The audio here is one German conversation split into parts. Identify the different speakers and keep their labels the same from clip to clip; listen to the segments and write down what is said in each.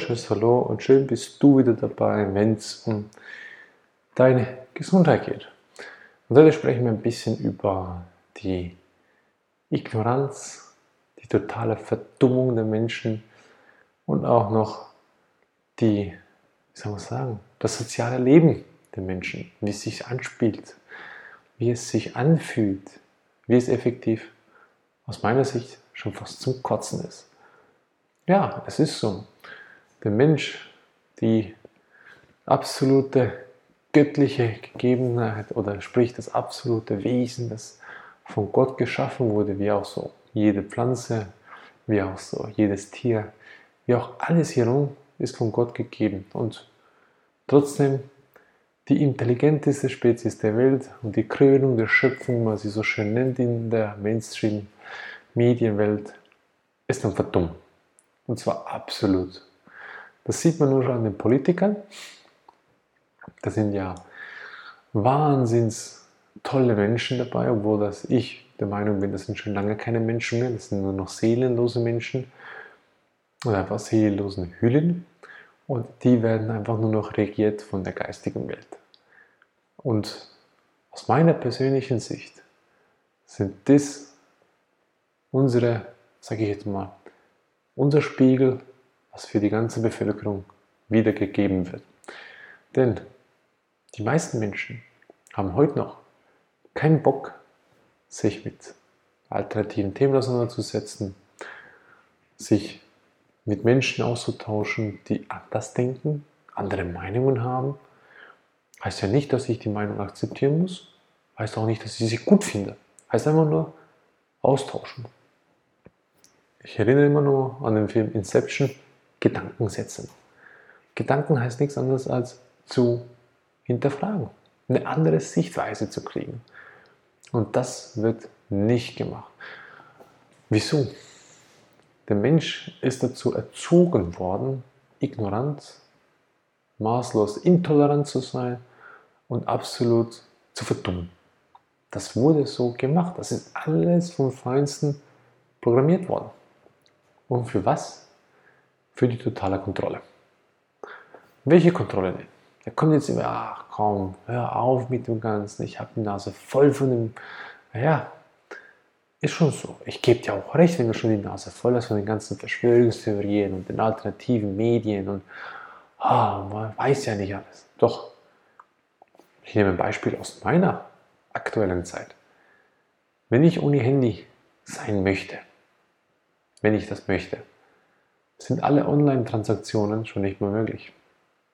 Speaker 1: wunderschönes Hallo und schön bist du wieder dabei, wenn es um deine Gesundheit geht. Und heute sprechen wir ein bisschen über die Ignoranz, die totale Verdummung der Menschen und auch noch die, wie soll man sagen, das soziale Leben der Menschen, wie es sich anspielt, wie es sich anfühlt, wie es effektiv aus meiner Sicht schon fast zum Kotzen ist. Ja, es ist so. Der Mensch, die absolute göttliche Gegebenheit oder sprich das absolute Wesen, das von Gott geschaffen wurde, wie auch so jede Pflanze, wie auch so jedes Tier, wie auch alles hierum ist von Gott gegeben und trotzdem die intelligenteste Spezies der Welt und die Krönung der Schöpfung, was sie so schön nennt in der Mainstream-Medienwelt, ist dann verdummt. Und zwar absolut. Das sieht man nur schon an den Politikern. Da sind ja wahnsinns tolle Menschen dabei, obwohl das ich der Meinung bin, das sind schon lange keine Menschen mehr, das sind nur noch seelenlose Menschen oder einfach seelenlosen Hüllen und die werden einfach nur noch regiert von der geistigen Welt. Und aus meiner persönlichen Sicht sind das unsere, sage ich jetzt mal, unser Spiegel, was für die ganze Bevölkerung wiedergegeben wird. Denn die meisten Menschen haben heute noch keinen Bock, sich mit alternativen Themen auseinanderzusetzen, sich mit Menschen auszutauschen, die anders denken, andere Meinungen haben. Heißt ja nicht, dass ich die Meinung akzeptieren muss, heißt auch nicht, dass ich sie gut finde. Heißt einfach nur austauschen. Ich erinnere immer nur an den Film Inception, Gedanken setzen. Gedanken heißt nichts anderes als zu hinterfragen, eine andere Sichtweise zu kriegen. Und das wird nicht gemacht. Wieso? Der Mensch ist dazu erzogen worden, ignorant, maßlos intolerant zu sein und absolut zu verdummen. Das wurde so gemacht. Das ist alles vom Feinsten programmiert worden. Und für was? Für die totale Kontrolle. Welche Kontrolle denn? Da kommt jetzt immer, ach komm, hör auf mit dem Ganzen, ich habe die Nase voll von dem, naja, ist schon so. Ich gebe dir auch recht, wenn du schon die Nase voll hast von den ganzen Verschwörungstheorien und den alternativen Medien und ah, man weiß ja nicht alles. Doch, ich nehme ein Beispiel aus meiner aktuellen Zeit. Wenn ich ohne Handy sein möchte, wenn ich das möchte, sind alle Online-Transaktionen schon nicht mehr möglich.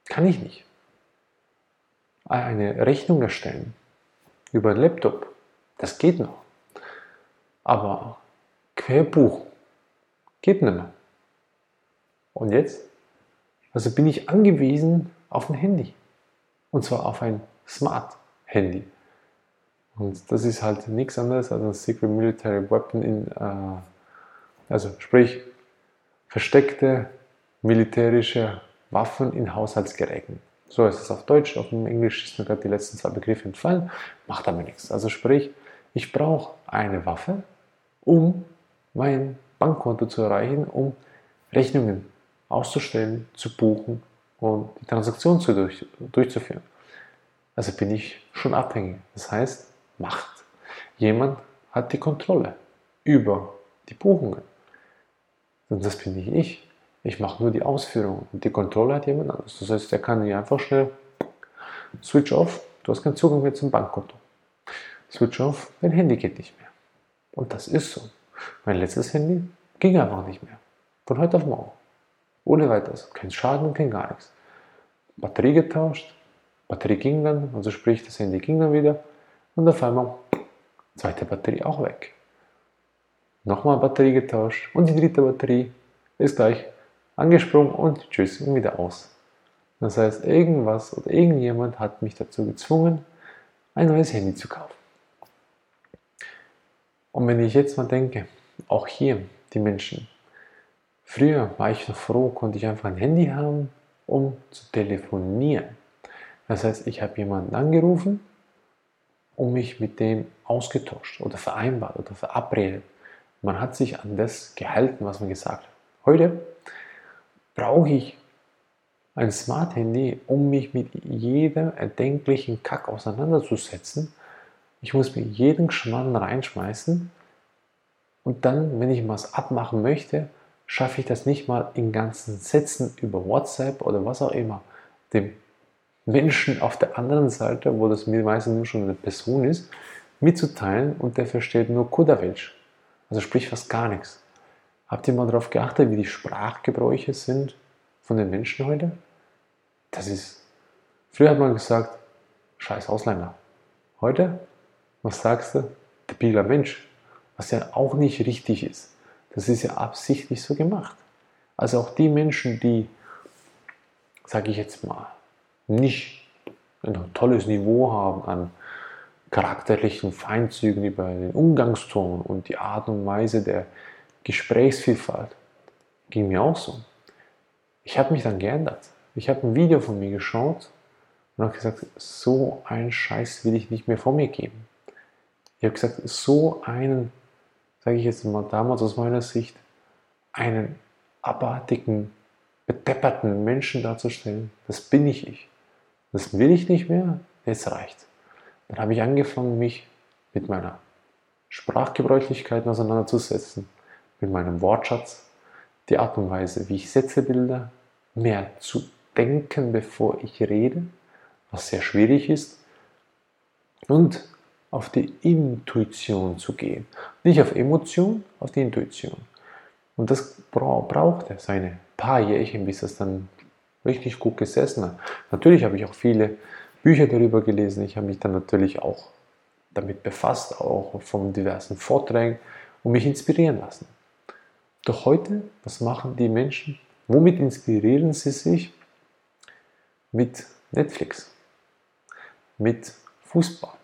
Speaker 1: Kann ich nicht. Eine Rechnung erstellen über einen Laptop, das geht noch. Aber Querbuch geht nicht mehr. Und jetzt? Also bin ich angewiesen auf ein Handy. Und zwar auf ein Smart-Handy. Und das ist halt nichts anderes als ein Secret Military Weapon in äh, also sprich versteckte militärische Waffen in Haushaltsgeräten. So ist es auf Deutsch, auf dem Englisch ist mir gerade die letzten zwei Begriffe entfallen, macht aber nichts. Also sprich, ich brauche eine Waffe, um mein Bankkonto zu erreichen, um Rechnungen auszustellen, zu buchen und die Transaktion zu durch, durchzuführen. Also bin ich schon abhängig. Das heißt, Macht. Jemand hat die Kontrolle über die Buchungen. Und das bin nicht ich. Ich mache nur die Ausführung und die Kontrolle hat jemand anderes. Das heißt, der kann hier einfach schnell Switch off, du hast keinen Zugang mehr zum Bankkonto. Switch off, dein Handy geht nicht mehr. Und das ist so. Mein letztes Handy ging einfach nicht mehr. Von heute auf morgen. Ohne weiteres. Kein Schaden, kein gar nichts. Batterie getauscht, Batterie ging dann, also sprich, das Handy ging dann wieder und auf einmal zweite Batterie auch weg nochmal Batterie getauscht und die dritte Batterie ist gleich angesprungen und tschüss und wieder aus. Das heißt, irgendwas oder irgendjemand hat mich dazu gezwungen, ein neues Handy zu kaufen. Und wenn ich jetzt mal denke, auch hier die Menschen, früher war ich noch froh, konnte ich einfach ein Handy haben, um zu telefonieren. Das heißt, ich habe jemanden angerufen und mich mit dem ausgetauscht oder vereinbart oder verabredet. Man hat sich an das gehalten, was man gesagt hat. Heute brauche ich ein Smart Handy, um mich mit jedem erdenklichen Kack auseinanderzusetzen. Ich muss mir jeden Schmarrn reinschmeißen und dann, wenn ich was abmachen möchte, schaffe ich das nicht mal in ganzen Sätzen über WhatsApp oder was auch immer dem Menschen auf der anderen Seite, wo das mir meistens schon eine Person ist, mitzuteilen und der versteht nur Kudavelsch. Also sprich fast gar nichts. Habt ihr mal darauf geachtet, wie die Sprachgebräuche sind von den Menschen heute? Das ist. Früher hat man gesagt, scheiß Ausländer. Heute, was sagst du? Debiler Mensch. Was ja auch nicht richtig ist. Das ist ja absichtlich so gemacht. Also auch die Menschen, die, sage ich jetzt mal, nicht ein tolles Niveau haben an charakterlichen Feinzügen über den Umgangston und die Art und Weise der Gesprächsvielfalt, ging mir auch so. Ich habe mich dann geändert. Ich habe ein Video von mir geschaut und habe gesagt, so einen Scheiß will ich nicht mehr vor mir geben. Ich habe gesagt, so einen sage ich jetzt mal damals aus meiner Sicht, einen abartigen, bedepperten Menschen darzustellen, das bin ich ich. Das will ich nicht mehr, jetzt reicht. Dann habe ich angefangen, mich mit meiner Sprachgebräuchlichkeit auseinanderzusetzen, mit meinem Wortschatz, die Art und Weise, wie ich Sätze bilde, mehr zu denken, bevor ich rede, was sehr schwierig ist, und auf die Intuition zu gehen. Nicht auf Emotion, auf die Intuition. Und das braucht er seine paar Jährchen, bis es dann richtig gut gesessen hat. Natürlich habe ich auch viele Bücher darüber gelesen. Ich habe mich dann natürlich auch damit befasst, auch von diversen Vorträgen und mich inspirieren lassen. Doch heute, was machen die Menschen? Womit inspirieren sie sich? Mit Netflix, mit Fußball,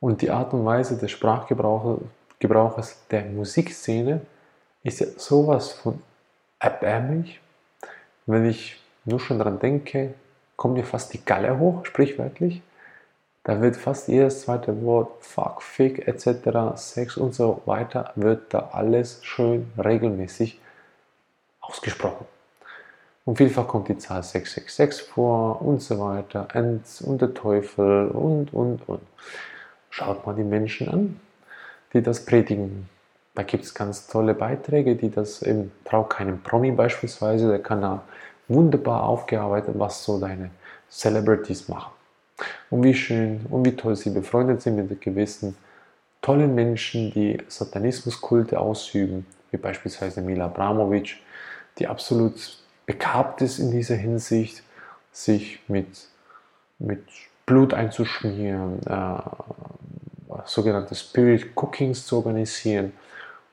Speaker 1: und die Art und Weise des Sprachgebrauches der Musikszene ist ja sowas von erbärmlich. Wenn ich nur schon daran denke, kommt mir fast die Galle hoch, sprichwörtlich. Da wird fast jedes zweite Wort Fuck, Fick etc., Sex und so weiter, wird da alles schön regelmäßig ausgesprochen. Und vielfach kommt die Zahl 666 vor und so weiter, und, und der Teufel und, und, und. Schaut mal die Menschen an, die das predigen. Da gibt es ganz tolle Beiträge, die das im Trau keinem Promi beispielsweise, der kann da wunderbar aufgearbeitet, was so deine Celebrities machen. Und wie schön und wie toll sie befreundet sind mit gewissen tollen Menschen, die Satanismuskulte ausüben, wie beispielsweise Mila Abramovic, die absolut begabt ist in dieser Hinsicht, sich mit, mit Blut einzuschmieren, äh, sogenannte Spirit Cookings zu organisieren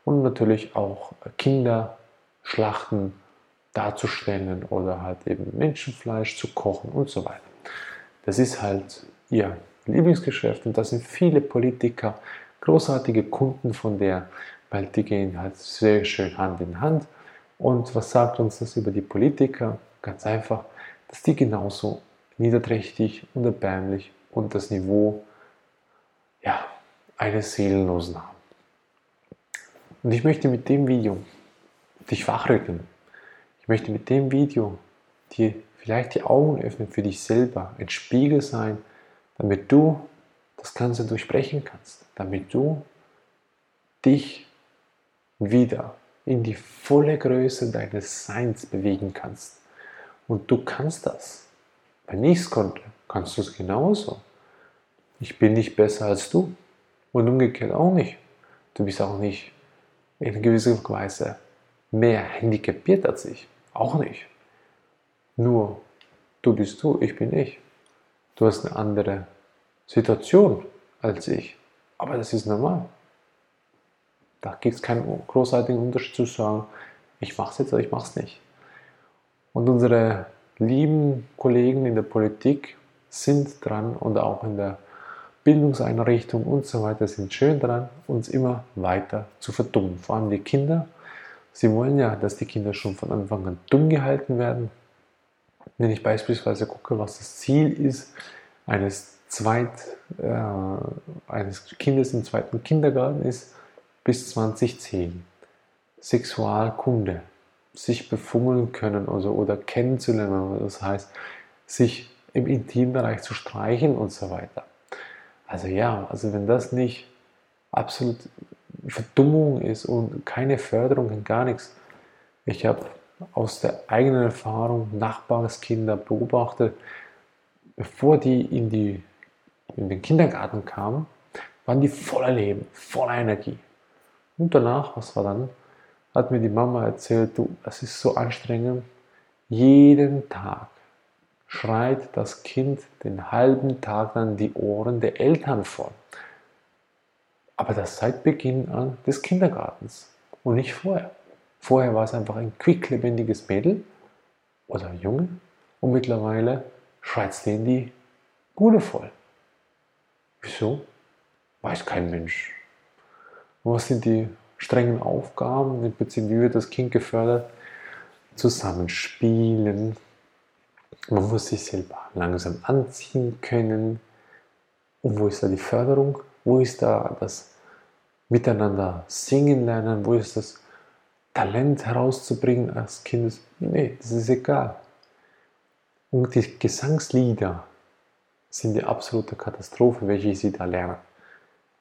Speaker 1: und natürlich auch Kinderschlachten darzustellen oder halt eben Menschenfleisch zu kochen und so weiter. Das ist halt ihr Lieblingsgeschäft und da sind viele Politiker großartige Kunden von der, weil die gehen halt sehr schön Hand in Hand. Und was sagt uns das über die Politiker? Ganz einfach, dass die genauso niederträchtig und erbärmlich und das Niveau ja, eines Seelenlosen haben. Und ich möchte mit dem Video dich wachrütteln. Ich möchte mit dem Video dir vielleicht die Augen öffnen für dich selber, ein Spiegel sein, damit du das Ganze durchbrechen kannst, damit du dich wieder in die volle Größe deines Seins bewegen kannst. Und du kannst das. Wenn ich es konnte, kannst du es genauso. Ich bin nicht besser als du und umgekehrt auch nicht. Du bist auch nicht in gewisser Weise mehr handicapiert als ich. Auch nicht. Nur du bist du, ich bin ich. Du hast eine andere Situation als ich. Aber das ist normal. Da gibt es keinen großartigen Unterschied zu sagen, ich mache es jetzt oder ich mache es nicht. Und unsere lieben Kollegen in der Politik sind dran und auch in der Bildungseinrichtung und so weiter sind schön dran, uns immer weiter zu verdummen. Vor allem die Kinder. Sie wollen ja, dass die Kinder schon von Anfang an dumm gehalten werden. Wenn ich beispielsweise gucke, was das Ziel ist eines, Zweit, äh, eines Kindes im zweiten Kindergarten ist, bis 2010. Sexualkunde. sich befummeln können also, oder kennenzulernen. Das heißt, sich im Intimbereich zu streichen und so weiter. Also ja, also wenn das nicht absolut Verdummung ist und keine Förderung und gar nichts. Ich habe aus der eigenen Erfahrung Nachbarskinder beobachtet, bevor die in, die in den Kindergarten kamen, waren die voller Leben, voller Energie. Und danach, was war dann? Hat mir die Mama erzählt, du, es ist so anstrengend. Jeden Tag schreit das Kind den halben Tag dann die Ohren der Eltern voll. Aber das seit Beginn an des Kindergartens und nicht vorher. Vorher war es einfach ein quicklebendiges Mädel oder Junge und mittlerweile schreit es denen die Bude voll. Wieso? Weiß kein Mensch. Und was sind die strengen Aufgaben? Im Prinzip, wie wird das Kind gefördert? Zusammenspielen. Man muss sich selber langsam anziehen können. Und wo ist da die Förderung? Wo ist da das Miteinander singen lernen? Wo ist das Talent herauszubringen als Kind? Nee, das ist egal. Und die Gesangslieder sind die absolute Katastrophe, welche sie da lernen.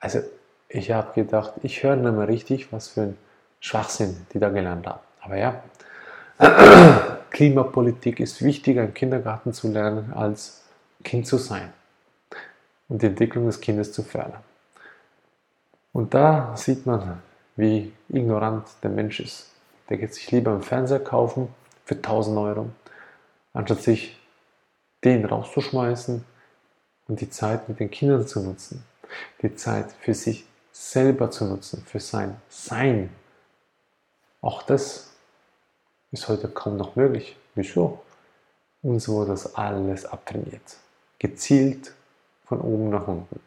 Speaker 1: Also ich habe gedacht, ich höre nicht mehr richtig, was für ein Schwachsinn die da gelernt haben. Aber ja, Klimapolitik ist wichtiger im Kindergarten zu lernen, als Kind zu sein und die Entwicklung des Kindes zu fördern. Und da sieht man, wie ignorant der Mensch ist. Der geht sich lieber einen Fernseher kaufen für 1000 Euro, anstatt sich den rauszuschmeißen und die Zeit mit den Kindern zu nutzen. Die Zeit für sich selber zu nutzen, für sein Sein. Auch das ist heute kaum noch möglich. Wieso? Uns wurde das alles abtrainiert. Gezielt von oben nach unten.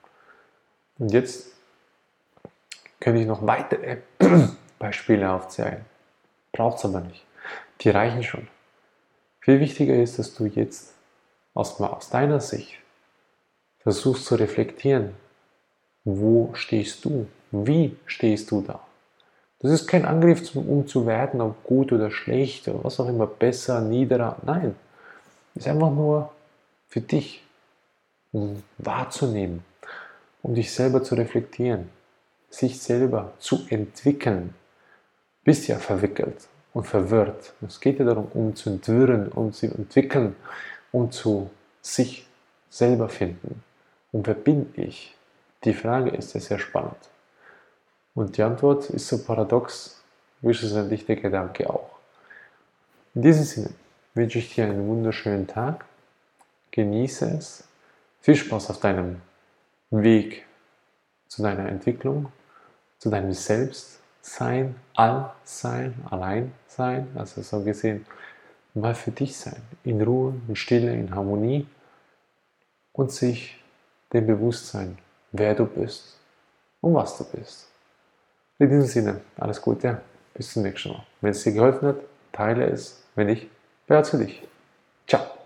Speaker 1: Und jetzt könnte ich noch weitere Beispiele aufzählen. Braucht es aber nicht. Die reichen schon. Viel wichtiger ist, dass du jetzt aus, aus deiner Sicht versuchst zu reflektieren, wo stehst du? Wie stehst du da? Das ist kein Angriff, um zu werden, ob gut oder schlecht oder was auch immer, besser, niederer. Nein, ist einfach nur für dich, um wahrzunehmen, um dich selber zu reflektieren sich selber zu entwickeln, bist ja verwickelt und verwirrt. Es geht ja darum, um zu entwirren, um zu entwickeln, um zu sich selber finden. Und wer bin ich? Die Frage ist ja sehr spannend. Und die Antwort ist so paradox, wie schlussendlich der Gedanke auch. In diesem Sinne wünsche ich dir einen wunderschönen Tag. Genieße es. Viel Spaß auf deinem Weg zu deiner Entwicklung zu deinem Selbstsein, Allsein, Alleinsein, also so gesehen, mal für dich sein, in Ruhe, in Stille, in Harmonie und sich dem Bewusstsein, wer du bist und was du bist. In diesem Sinne, alles Gute, bis zum nächsten Mal. Wenn es dir geholfen hat, teile es, wenn nicht, behalte dich. Ciao.